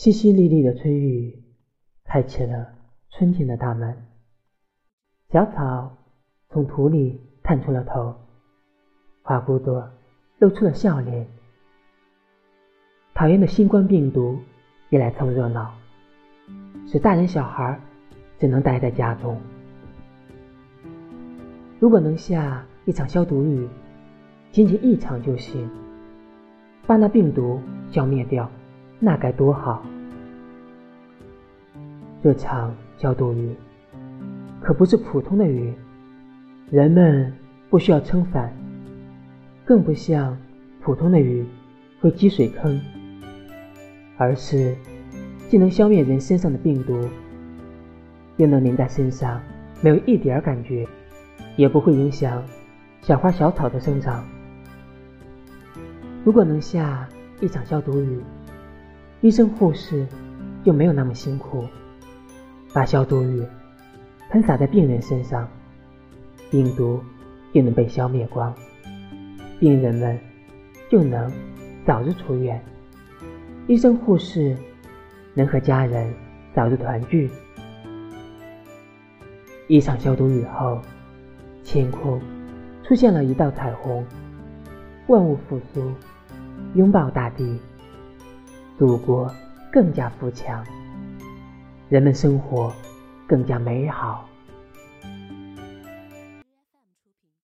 淅淅沥沥的春雨开启了春天的大门，小草从土里探出了头，花骨朵露出了笑脸。讨厌的新冠病毒也来凑热闹，使大人小孩只能待在家中。如果能下一场消毒雨，仅仅一场就行，把那病毒消灭掉。那该多好！这场消毒雨可不是普通的雨，人们不需要撑伞，更不像普通的雨会积水坑，而是既能消灭人身上的病毒，又能淋在身上没有一点感觉，也不会影响小花小草的生长。如果能下一场消毒雨，医生护士就没有那么辛苦，把消毒雨喷洒在病人身上，病毒就能被消灭光，病人们就能早日出院，医生护士能和家人早日团聚。一场消毒雨后，天空出现了一道彩虹，万物复苏，拥抱大地。祖国更加富强，人们生活更加美好。